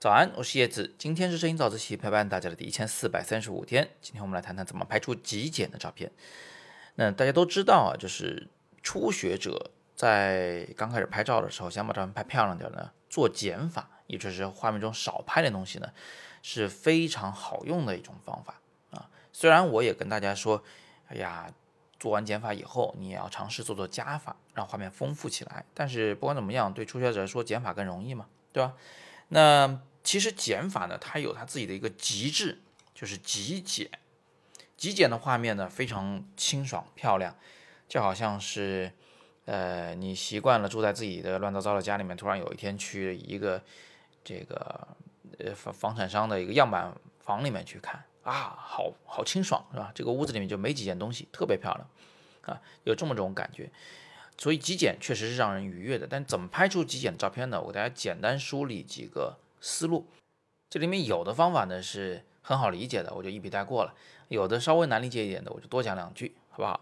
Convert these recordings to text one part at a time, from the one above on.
早安，我是叶子。今天是摄影早自习陪伴大家的第一千四百三十五天。今天我们来谈谈怎么拍出极简的照片。那大家都知道啊，就是初学者在刚开始拍照的时候，想把照片拍漂亮点呢，做减法，也就是画面中少拍点东西呢，是非常好用的一种方法啊。虽然我也跟大家说，哎呀，做完减法以后，你也要尝试做做加法，让画面丰富起来。但是不管怎么样，对初学者来说，减法更容易嘛，对吧？那其实减法呢，它有它自己的一个极致，就是极简。极简的画面呢，非常清爽漂亮，就好像是，呃，你习惯了住在自己的乱糟糟的家里面，突然有一天去一个这个呃房房产商的一个样板房里面去看啊，好好清爽是吧？这个屋子里面就没几件东西，特别漂亮啊，有这么种感觉。所以极简确实是让人愉悦的，但怎么拍出极简的照片呢？我给大家简单梳理几个思路。这里面有的方法呢是很好理解的，我就一笔带过了；有的稍微难理解一点的，我就多讲两句，好不好？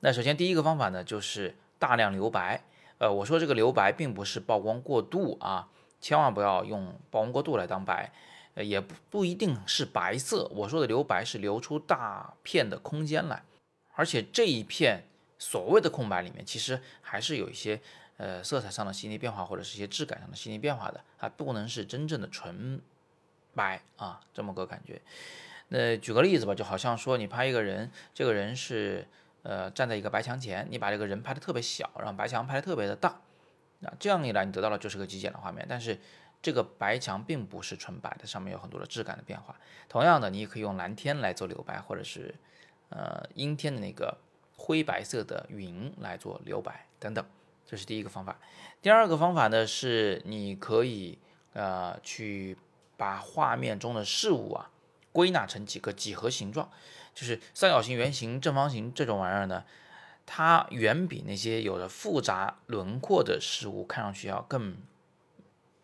那首先第一个方法呢就是大量留白。呃，我说这个留白并不是曝光过度啊，千万不要用曝光过度来当白，呃，也不不一定是白色。我说的留白是留出大片的空间来，而且这一片。所谓的空白里面，其实还是有一些呃色彩上的细腻变化，或者是一些质感上的细腻变化的啊，不能是真正的纯白啊，这么个感觉。那举个例子吧，就好像说你拍一个人，这个人是呃站在一个白墙前，你把这个人拍的特别小，然后白墙拍的特别的大，那这样一来，你得到了就是个极简的画面。但是这个白墙并不是纯白的，上面有很多的质感的变化。同样的，你也可以用蓝天来做留白，或者是呃阴天的那个。灰白色的云来做留白等等，这是第一个方法。第二个方法呢，是你可以呃去把画面中的事物啊归纳成几个几何形状，就是三角形、圆形、正方形这种玩意儿呢，它远比那些有着复杂轮廓的事物看上去要更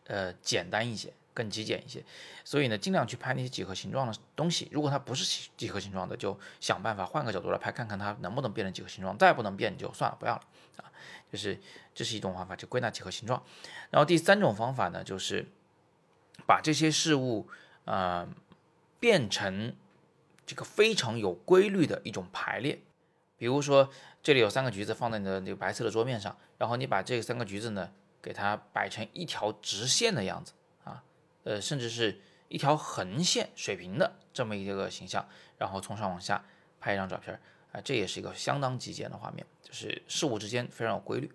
呃简单一些。更极简一些，所以呢，尽量去拍那些几何形状的东西。如果它不是几何形状的，就想办法换个角度来拍，看看它能不能变成几何形状。再不能变，就算了，不要了啊。就是这是一种方法，就归纳几何形状。然后第三种方法呢，就是把这些事物呃变成这个非常有规律的一种排列。比如说，这里有三个橘子放在你的那个白色的桌面上，然后你把这三个橘子呢，给它摆成一条直线的样子。呃，甚至是一条横线水平的这么一个形象，然后从上往下拍一张照片啊，这也是一个相当极简的画面，就是事物之间非常有规律。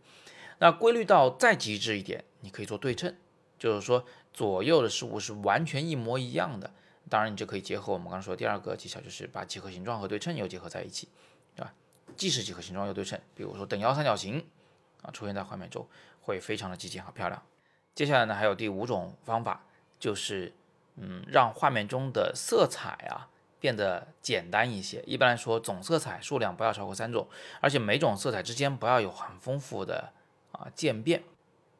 那规律到再极致一点，你可以做对称，就是说左右的事物是完全一模一样的。当然，你就可以结合我们刚刚说第二个技巧，就是把几何形状和对称又结合在一起，对吧？既是几何形状又对称，比如说等腰三角形啊，出现在画面中会非常的极简和漂亮。接下来呢，还有第五种方法。就是，嗯，让画面中的色彩啊变得简单一些。一般来说，总色彩数量不要超过三种，而且每种色彩之间不要有很丰富的啊渐变。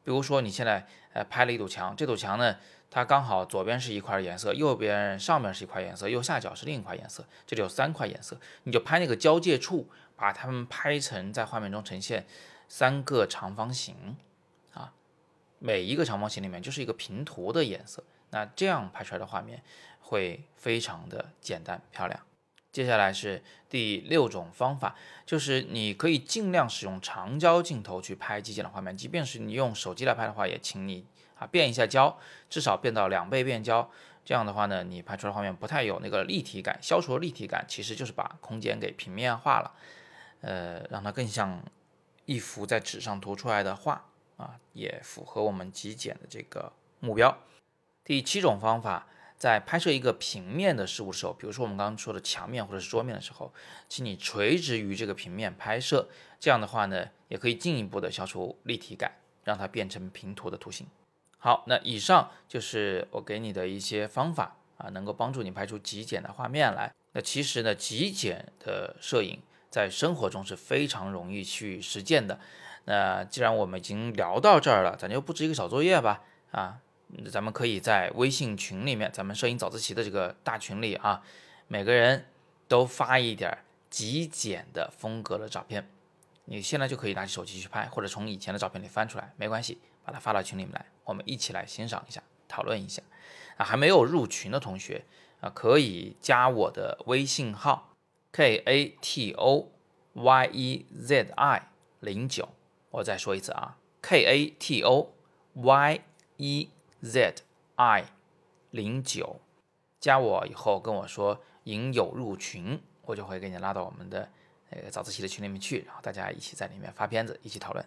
比如说，你现在呃拍了一堵墙，这堵墙呢，它刚好左边是一块颜色，右边上面是一块颜色，右下角是另一块颜色，这里有三块颜色，你就拍那个交界处，把它们拍成在画面中呈现三个长方形。每一个长方形里面就是一个平涂的颜色，那这样拍出来的画面会非常的简单漂亮。接下来是第六种方法，就是你可以尽量使用长焦镜头去拍极简的画面，即便是你用手机来拍的话，也请你啊变一下焦，至少变到两倍变焦。这样的话呢，你拍出来画面不太有那个立体感，消除立体感，其实就是把空间给平面化了，呃，让它更像一幅在纸上涂出来的画。啊，也符合我们极简的这个目标。第七种方法，在拍摄一个平面的事物的时候，比如说我们刚刚说的墙面或者是桌面的时候，请你垂直于这个平面拍摄。这样的话呢，也可以进一步的消除立体感，让它变成平涂的图形。好，那以上就是我给你的一些方法啊，能够帮助你拍出极简的画面来。那其实呢，极简的摄影在生活中是非常容易去实践的。那既然我们已经聊到这儿了，咱就布置一个小作业吧。啊，咱们可以在微信群里面，咱们摄影早自习的这个大群里啊，每个人都发一点极简的风格的照片。你现在就可以拿起手机去拍，或者从以前的照片里翻出来，没关系，把它发到群里面来，我们一起来欣赏一下，讨论一下。啊，还没有入群的同学啊，可以加我的微信号 k a t o y e z i 零九。我再说一次啊，k a t o y e z i 零九。加我以后跟我说引友入群，我就会给你拉到我们的那个早自习的群里面去，然后大家一起在里面发片子，一起讨论。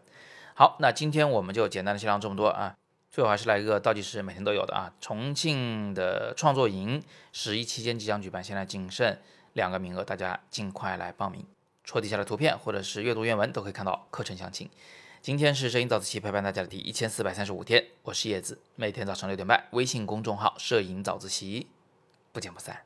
好，那今天我们就简单的先聊这么多啊。最后还是来一个倒计时，每天都有的啊。重庆的创作营十一期间即将举办，现在仅剩两个名额，大家尽快来报名。戳底下的图片或者是阅读原文都可以看到课程详情。今天是摄影早自习陪伴大家的第一千四百三十五天，我是叶子，每天早上六点半，微信公众号摄影早自习。不见不散。